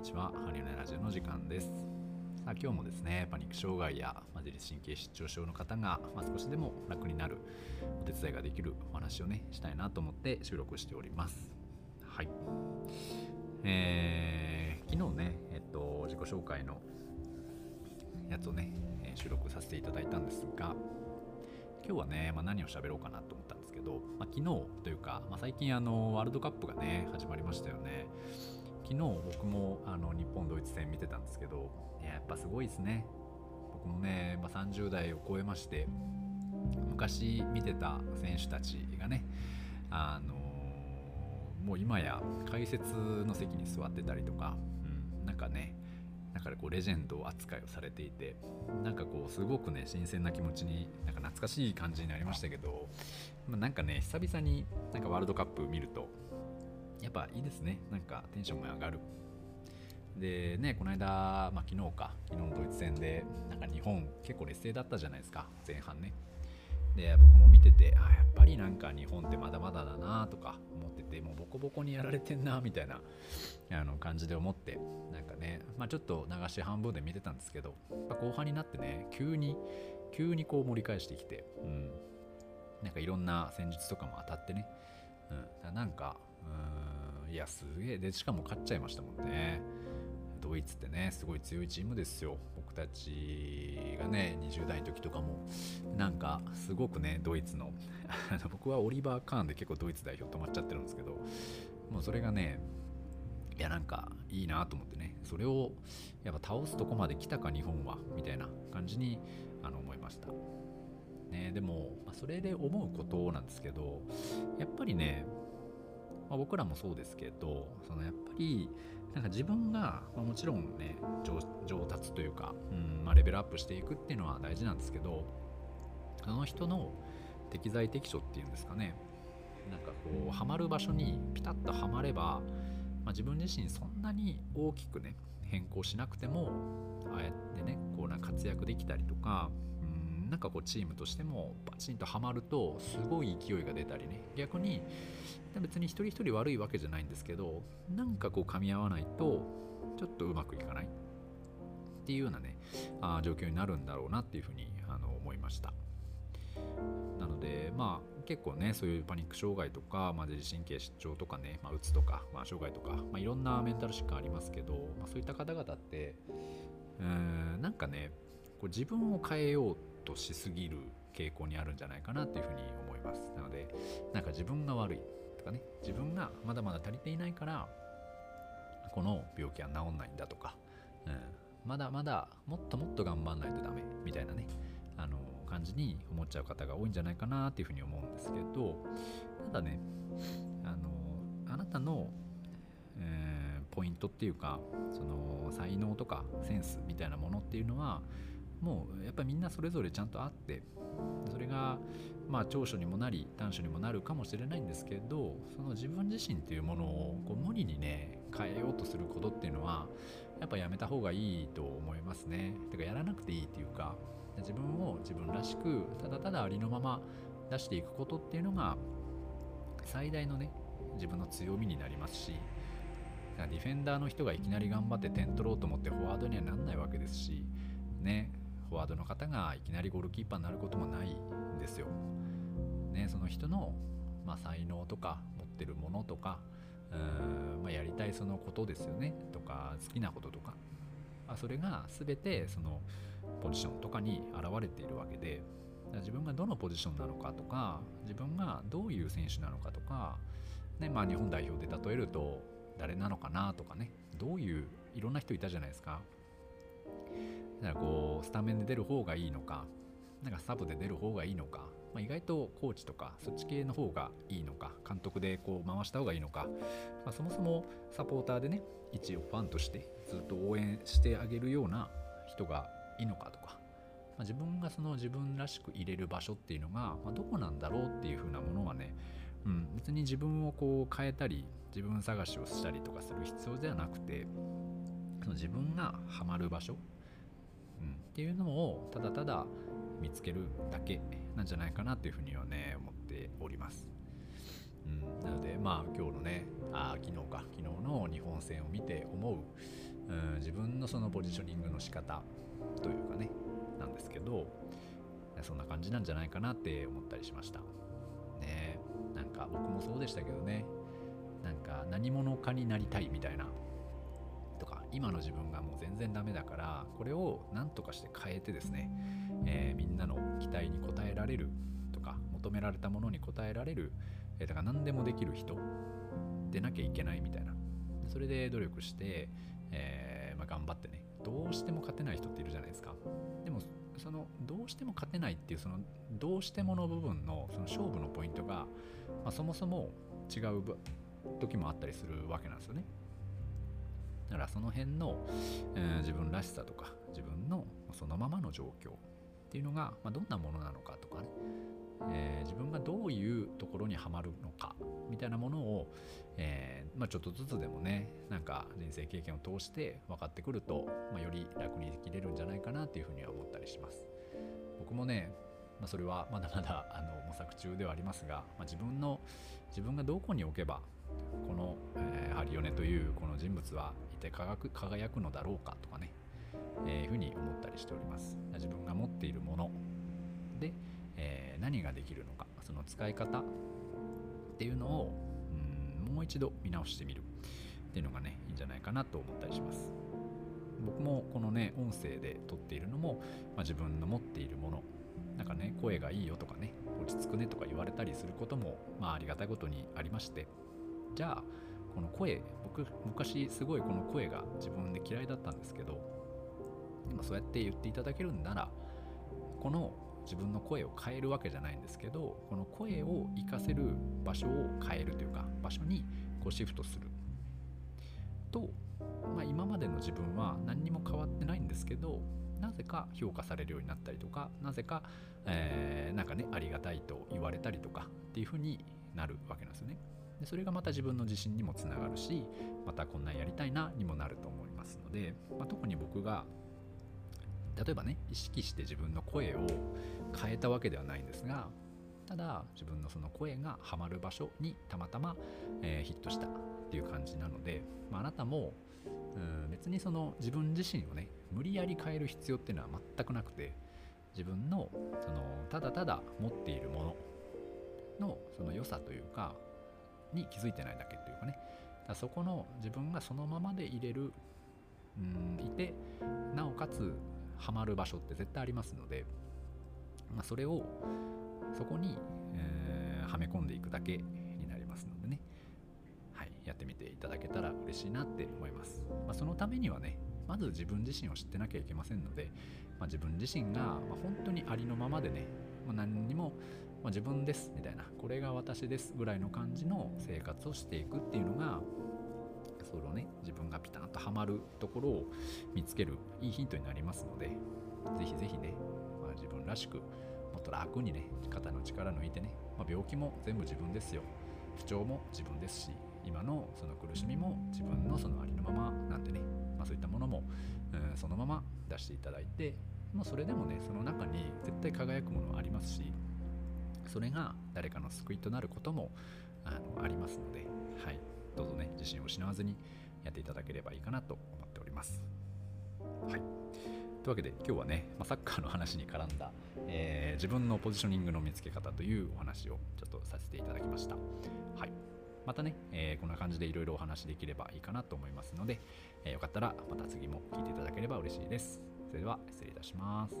にちは。ハリウネラジオの時間です。さあ今日もですね、パニック障害や、まあ、自律神経失調症の方が、まあ、少しでも楽になるお手伝いができるお話をね、したいなと思って収録しております。はい。えー、昨日ね、えっと、自己紹介のやつをね、収録させていただいたんですが、今日はね、まあ、何を喋ろうかなと思ったんですけど、まあ、昨日というか、まあ、最近あのワールドカップがね始まりましたよね昨日僕もあの日本ドイツ戦見てたんですけどやっぱすごいですね。僕もね、まあ、30代を超えまして昔見てた選手たちがねあのもう今や解説の席に座ってたりとか、うん、なんかねだかこうレジェンド扱いをされていてなんかこうすごくね新鮮な気持ちになんか懐かしい感じになりましたけど、まあ、なんかね久々になんかワールドカップ見るとやっぱいいですね。なんかテンションが上がる。でねこの間、まあ、昨日か。昨日のドイツ戦でなんか日本結構劣勢だったじゃないですか。前半ね。で僕も見ててあやっぱりなんか日本ってまだまだだなとか思っててもうボコボコにやられてんなみたいなあの感じで思ってなんかね、まあ、ちょっと流し半分で見てたんですけど、後半になってね急に急にこう盛り返してきて、うん、なんかいろんな戦術とかも当たってね、うん、なんかうん。いやすげえ。でしかも勝っちゃいましたもんね。ドイツってねすごい強いチームですよ。僕たちがね20代の時とかもなんかすごくねドイツの僕はオリバー・カーンで結構ドイツ代表止まっちゃってるんですけどもうそれがねいやなんかいいなと思ってね。それをやっぱ倒すとこまで来たか日本はみたいな感じにあの思いました。ねでも、ま、それで思うことなんですけどやっぱりねまあ、僕らもそうですけどそのやっぱりなんか自分が、まあ、もちろんね上達というか、うんまあ、レベルアップしていくっていうのは大事なんですけどその人の適材適所っていうんですかねなんかこうハマる場所にピタッとはまれば、まあ、自分自身そんなに大きくね変更しなくてもああやってねこうな活躍できたりとかなんかこうチームとしてもバチンとはまるとすごい勢いが出たりね。逆に別に一人一人悪いわけじゃないんですけどなんかこう噛み合わないとちょっとうまくいかない。っていうようなねあ状況になるんだろうなっていうふうにあの思いました。なのでまあ結構ねそういうパニック障害とか、まあ、自律神経失調とかね、まあ、うつとか、まあ、障害とか、まあ、いろんなメンタル疾患ありますけど、まあ、そういった方々ってうんなんかねこう自分を変えようっとしすぎる傾向にあるんじゃないかなっていうふうに思います。なのでなんか自分が悪いとかね自分がまだまだ足りていないからこの病気は治んないんだとか、うん、まだまだもっともっと頑張んないとダメみたいなねあの感じに思っちゃう方が多いんじゃないかなっていうふうに思うんですけどただねあのあなたの、えー、ポイントっていうかその才能とかセンスみたいなものっていうのはもうやっぱりみんなそれぞれちゃんとあってそれがまあ長所にもなり短所にもなるかもしれないんですけどその自分自身っていうものをこう無理にね変えようとすることっていうのはやっぱやめた方がいいと思いますね。てかやらなくていいっていうか自分を自分らしくただただありのまま出していくことっていうのが最大のね自分の強みになりますしディフェンダーの人がいきなり頑張って点取ろうと思ってフォワードにはなんないわけですしねフォワードの方がいきなりゴールキーパーになることもないんですよ。ね、その人の、まあ、才能とか持ってるものとかうーん、まあ、やりたいそのことですよねとか好きなこととかあそれが全てそのポジションとかに現れているわけで自分がどのポジションなのかとか自分がどういう選手なのかとか、ねまあ、日本代表で例えると誰なのかなとかねどういういろんな人いたじゃないですかだからこうスタメンで出る方がいいのかなんかサブで出る方がいいのか、まあ、意外とコーチとかそっち系の方がいいのか監督でこう回した方がいいのか、まあ、そもそもサポーターでね一応ファンとしてずっと応援してあげるような人がいいのかとか、まあ、自分がその自分らしく入れる場所っていうのが、まあ、どこなんだろうっていう風なものはね、うん、別に自分をこう変えたり自分探しをしたりとかする必要ではなくてその自分がハマる場所、っていうのをただただ見つけるだけなんじゃないかなっていうふうにはね思っております。うん、なのでまあ今日のねあ昨日か。昨日の日本戦を見て思ううん自分のそのポジショニングの仕方というかねなんですけどそんな感じなんじゃないかなって思ったりしました。ね。なんか僕もそうでしたけどね。なんか何者かになりたいみたいな今の自分がもう全然ダメだからこれを何とかして変えてですね、えー、みんなの期待に応えられるとか求められたものに応えられる、えー、だから何でもできる人でなきゃいけないみたいな。それで努力して、えー、まあ、頑張ってねどうしても勝てない人っているじゃないですか。でもそのどうしても勝てないっていうそのどうしてもの部分のその勝負のポイントが、まあ、そもそも違う時もあったりするわけなんですよね。だからその辺の、えー、自分らしさとか自分のそのままの状況っていうのが、まあ、どんなものなのかとかね、えー、自分がどういうところにはまるのかみたいなものを、えー、まあ、ちょっとずつでもねなんか人生経験を通して分かってくると、まあ、より楽に生きれるんじゃないかなっていうふうには思ったりします。僕もね、まあ、それはまだまだあの模索中ではありますが、ま自分の自分がどこに置けばこの、えー、ハリオネというこの人物は一体輝く輝くのだろうかとかね、えー、ふうに思ったりしております。自分が持っているもので、えー、何ができるのかその使い方っていうのをうんもう一度見直してみる。っていうのがねいいんじゃないかなと思ったりします。僕もこのね音声で撮っているのも、まあ、自分の持っているもの。なんかね声がいいよとかね落ち着くねとか言われたりすることも、まあ、ありがたいことにありまして。じゃあこの声僕昔すごいこの声が自分で嫌いだったんですけど今そうやって言っていただけるんならこの自分の声を変えるわけじゃないんですけどこの声を活かせる場所を変えるというか場所にこうシフトすると、まあ、今までの自分は何にも変わってないんですけどなぜか評価されるようになったりとかなぜか、えー、なんかねありがたいと言われたりとかっていう風になるわけなんですよね。でそれがまた自分の自信にもつながるしまたこんなんやりたいなにもなると思いますので、まあ、特に僕が例えばね意識して自分の声を変えたわけではないんですがただ自分のその声がハマる場所にたまたま、えー、ヒットしたっていう感じなので、まあ、あなたもうん別にその自分自身をね無理やり変える必要っていうのは全くなくて自分のそのただただ持っているもののその良さというかに気づいてないだけというかね。だそこの自分がそのままで入れるうんいてなおかつハマる場所って絶対ありますので、まあ、それをそこに、えー、はめ込んでいくだけになりますのでね、はい、やってみていただけたら嬉しいなって思います、まあ、そのためにはねまず自分自身を知ってなきゃいけませんので、まあ、自分自身が、本当にありのままでね、ま何にもまあ、自分ですみたいな。これが私ですぐらいの感じの生活をしていくっていうのがそのね。自分がピタッとはまるところを見つけるいいヒントになりますのでぜひぜひね、まあ、自分らしくもっと楽にね肩の力抜いてね、まあ、病気も全部自分ですよ。不調も自分ですし今のその苦しみも自分のそのありのままなんてね、まあ、そういったものも、うん、そのまま出していただいてもうそれでもねその中に絶対輝くものはありますしそれが誰かの救いとなることもあのありますので、はい、どうぞね自信を失わずにやっていただければいいかなと思っております。はい、というわけで今日はね、まあ、サッカーの話に絡んだ、えー、自分のポジショニングの見つけ方というお話をちょっとさせていただきました。はい、またね、えー、こんな感じでいろいろお話できればいいかなと思いますので、えー、よかったらまた次も聞いていただければ嬉しいです。それでは失礼いたします。